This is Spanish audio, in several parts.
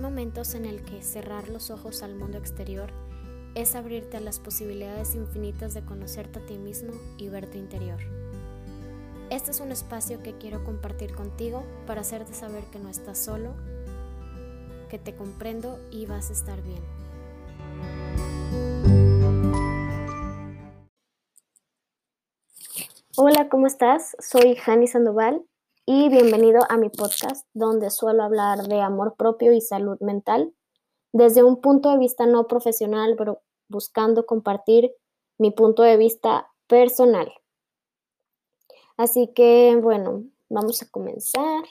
momentos en el que cerrar los ojos al mundo exterior es abrirte a las posibilidades infinitas de conocerte a ti mismo y ver tu interior. Este es un espacio que quiero compartir contigo para hacerte saber que no estás solo, que te comprendo y vas a estar bien. Hola, ¿cómo estás? Soy Hani Sandoval y bienvenido a mi podcast donde suelo hablar de amor propio y salud mental desde un punto de vista no profesional, pero buscando compartir mi punto de vista personal. Así que, bueno, vamos a comenzar.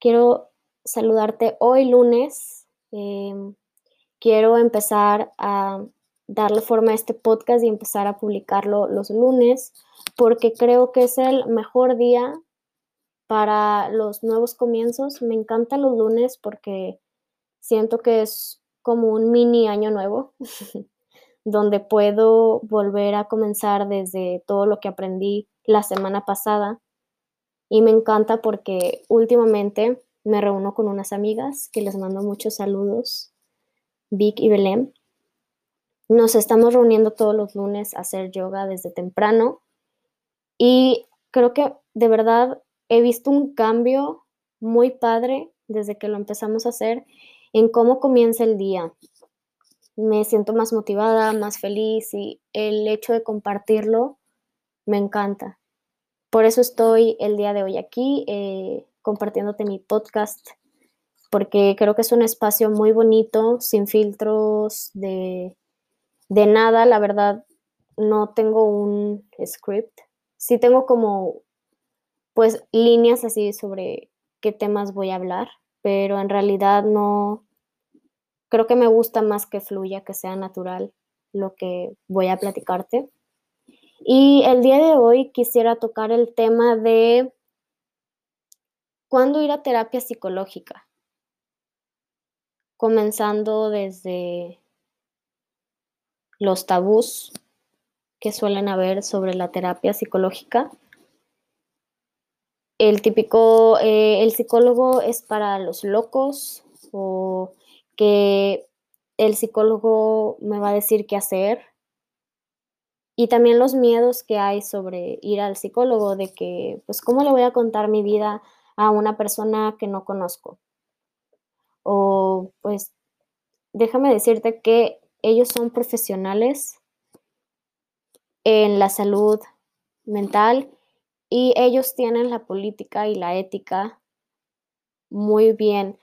Quiero saludarte hoy lunes. Em, quiero empezar a darle forma a este podcast y empezar a publicarlo los lunes porque creo que es el mejor día para los nuevos comienzos. Me encantan los lunes porque siento que es como un mini año nuevo, donde puedo volver a comenzar desde todo lo que aprendí la semana pasada. Y me encanta porque últimamente me reúno con unas amigas que les mando muchos saludos, Vic y Belén. Nos estamos reuniendo todos los lunes a hacer yoga desde temprano y creo que de verdad he visto un cambio muy padre desde que lo empezamos a hacer en cómo comienza el día. Me siento más motivada, más feliz y el hecho de compartirlo me encanta. Por eso estoy el día de hoy aquí eh, compartiéndote mi podcast, porque creo que es un espacio muy bonito, sin filtros de, de nada. La verdad, no tengo un script. Sí tengo como pues líneas así sobre qué temas voy a hablar, pero en realidad no, creo que me gusta más que fluya, que sea natural lo que voy a platicarte. Y el día de hoy quisiera tocar el tema de cuándo ir a terapia psicológica, comenzando desde los tabús que suelen haber sobre la terapia psicológica el típico, eh, el psicólogo es para los locos o que el psicólogo me va a decir qué hacer. Y también los miedos que hay sobre ir al psicólogo, de que, pues, ¿cómo le voy a contar mi vida a una persona que no conozco? O, pues, déjame decirte que ellos son profesionales en la salud mental y ellos tienen la política y la ética muy bien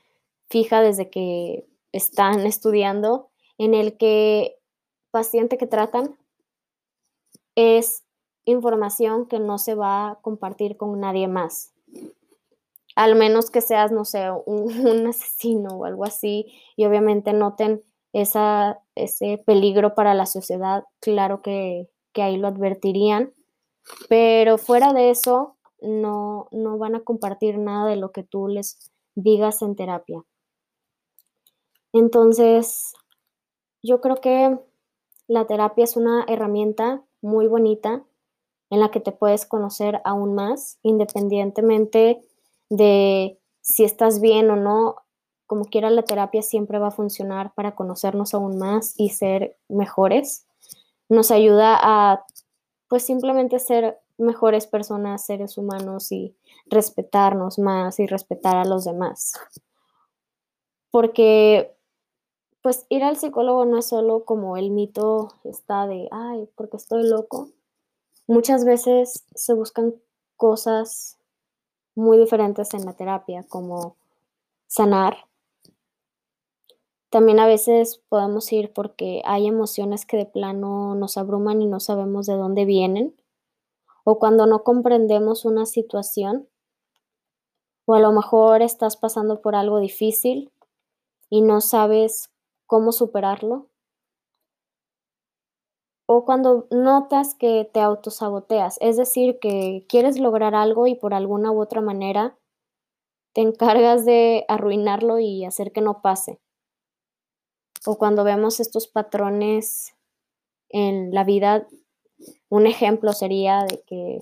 fija desde que están estudiando, en el que paciente que tratan es información que no se va a compartir con nadie más. Al menos que seas, no sé, un, asesino o algo así, y obviamente noten esa, ese peligro para la sociedad, claro que, que ahí lo advertirían pero fuera de eso, no, no van a compartir nada de lo que tú les digas en terapia. Entonces, yo creo que la terapia es una herramienta muy bonita en la que te puedes conocer aún más, independientemente de si estás bien o no. Como quiera, la terapia siempre va a funcionar para conocernos aún más y ser mejores. Nos ayuda a pues simplemente ser mejores personas, seres humanos y respetarnos más y respetar a los demás. Porque pues ir al psicólogo no es solo como el mito está de, ay, porque estoy loco. Muchas veces se buscan cosas muy diferentes en la terapia, como sanar. También a veces podemos ir porque hay emociones que de plano nos abruman y no sabemos de dónde vienen, o cuando no comprendemos una situación, o a lo mejor estás pasando por algo difícil y no sabes cómo superarlo, o cuando notas que te autosaboteas, es decir, que quieres lograr algo y por alguna u otra manera te encargas de arruinarlo y hacer que no pase o cuando vemos estos patrones en la vida, un ejemplo sería de que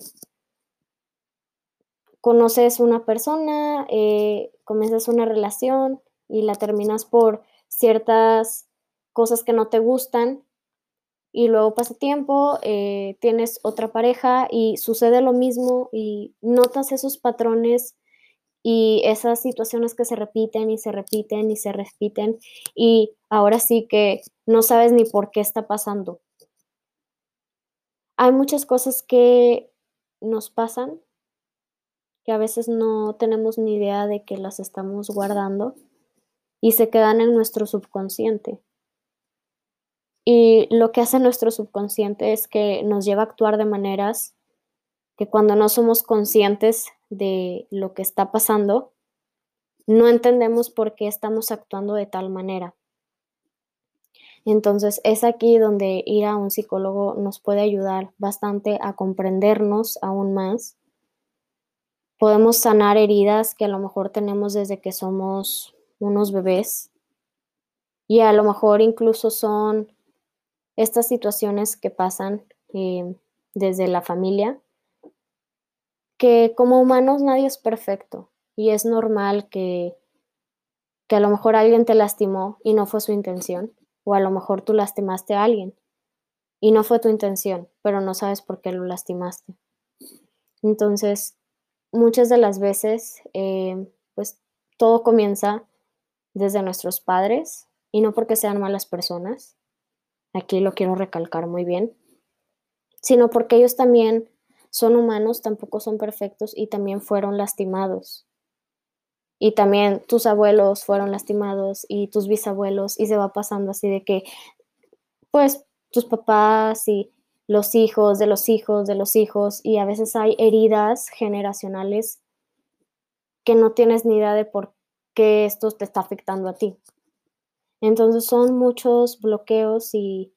conoces una persona, eh, comienzas una relación y la terminas por ciertas cosas que no te gustan y luego pasa tiempo, eh, tienes otra pareja y sucede lo mismo y notas esos patrones y esas situaciones que se repiten y se repiten y se repiten y ahora sí que no sabes ni por qué está pasando. Hay muchas cosas que nos pasan que a veces no tenemos ni idea de que las estamos guardando y se quedan en nuestro subconsciente. Y lo que hace nuestro subconsciente es que nos lleva a actuar de maneras que cuando no somos conscientes de lo que está pasando, no entendemos por qué estamos actuando de tal manera. Entonces es aquí donde ir a un psicólogo nos puede ayudar bastante a comprendernos aún más. Podemos sanar heridas que a lo mejor tenemos desde que somos unos bebés y a lo mejor incluso son estas situaciones que pasan eh, desde la familia, que como humanos nadie es perfecto y es normal que, que a lo mejor alguien te lastimó y no fue su intención, o a lo mejor tú lastimaste a alguien y no fue tu intención, pero no sabes por qué lo lastimaste. Entonces, muchas de las veces, eh, pues todo comienza desde nuestros padres y no porque sean malas personas, aquí lo quiero recalcar muy bien, sino porque ellos también son humanos, tampoco son perfectos y también fueron lastimados. Y también tus abuelos fueron lastimados y tus bisabuelos y se va pasando así de que, pues, tus papás y los hijos de los hijos de los hijos y a veces hay heridas generacionales que no tienes ni idea de por qué esto te está afectando a ti. Entonces son muchos bloqueos y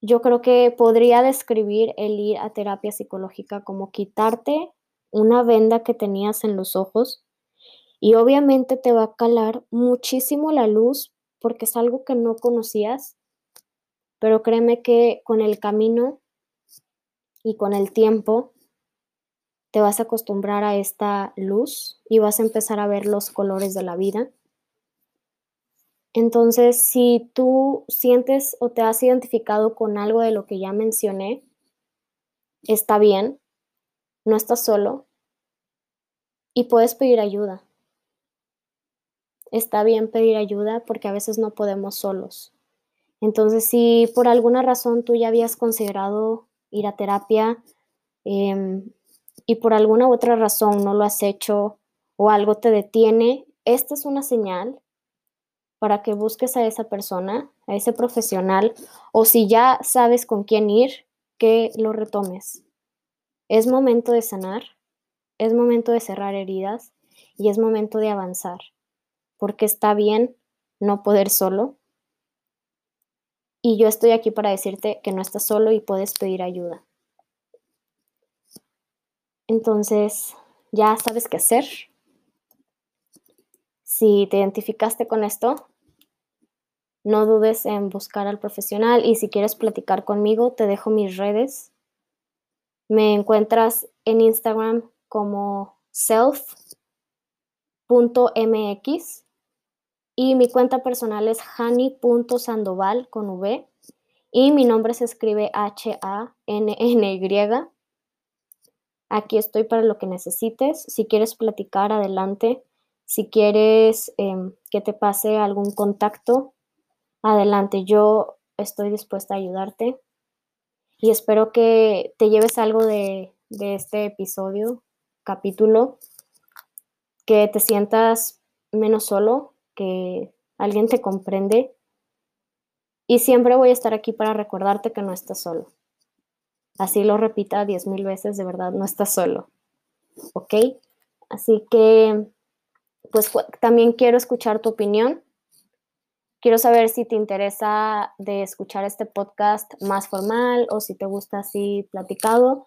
yo creo que podría describir el ir a terapia psicológica como quitarte una venda que tenías en los ojos y obviamente te va a calar muchísimo la luz porque es algo que no conocías, pero créeme que con el camino y con el tiempo te vas a acostumbrar a esta luz y vas a empezar a ver los colores de la vida entonces, si tú sientes o te has identificado con algo de lo que ya mencioné, está bien, no estás solo y puedes pedir ayuda. Está bien pedir ayuda porque a veces no podemos solos. Entonces, si por alguna razón tú ya habías considerado ir a terapia em, y por alguna otra razón no lo has hecho o algo te detiene, esta es una señal para que busques a esa persona, a ese profesional, o si ya sabes con quién ir, que lo retomes. Es momento de sanar, es momento de cerrar heridas y es momento de avanzar, porque está bien no poder solo. Y yo estoy aquí para decirte que no estás solo y puedes pedir ayuda. Entonces, ya sabes qué hacer. Si te identificaste con esto, no dudes en buscar al profesional y si quieres platicar conmigo, te dejo mis redes. Me encuentras en Instagram como self.mx y mi cuenta personal es hani.sandoval con V y mi nombre se escribe H-A-N-N-Y. Aquí estoy para lo que necesites. Si quieres platicar, adelante. Si quieres em, que te pase algún contacto, adelante. Yo estoy dispuesta a ayudarte y espero que te lleves algo de, de este episodio, capítulo, que te sientas menos solo, que alguien te comprende. Y siempre voy a estar aquí para recordarte que no estás solo. Así lo repita diez mil veces, de verdad, no estás solo. ¿Ok? Así que pues también quiero escuchar tu opinión. Quiero saber si te interesa de escuchar este podcast más formal o si te gusta así platicado.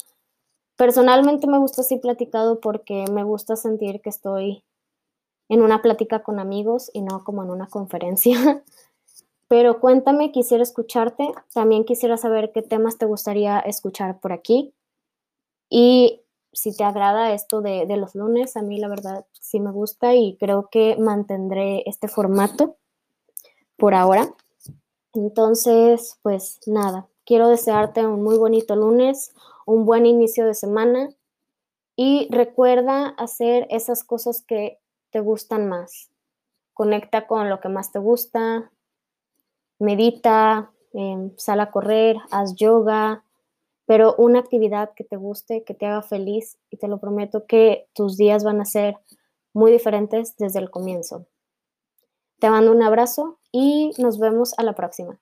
Personalmente me gusta así platicado porque me gusta sentir que estoy en una plática con amigos y no como en una conferencia. Pero cuéntame, quisiera escucharte. También quisiera saber qué temas te gustaría escuchar por aquí. Y si te agrada esto de, de los lunes, a mí la verdad sí me gusta y creo que mantendré este formato por ahora. Entonces, pues nada, quiero desearte un muy bonito lunes, un buen inicio de semana y recuerda hacer esas cosas que te gustan más. Conecta con lo que más te gusta, medita, eh, sal a correr, haz yoga, pero una actividad que te guste, que te haga feliz y te lo prometo que tus días van a ser muy diferentes desde el comienzo. Te mando un abrazo y nos vemos a la próxima.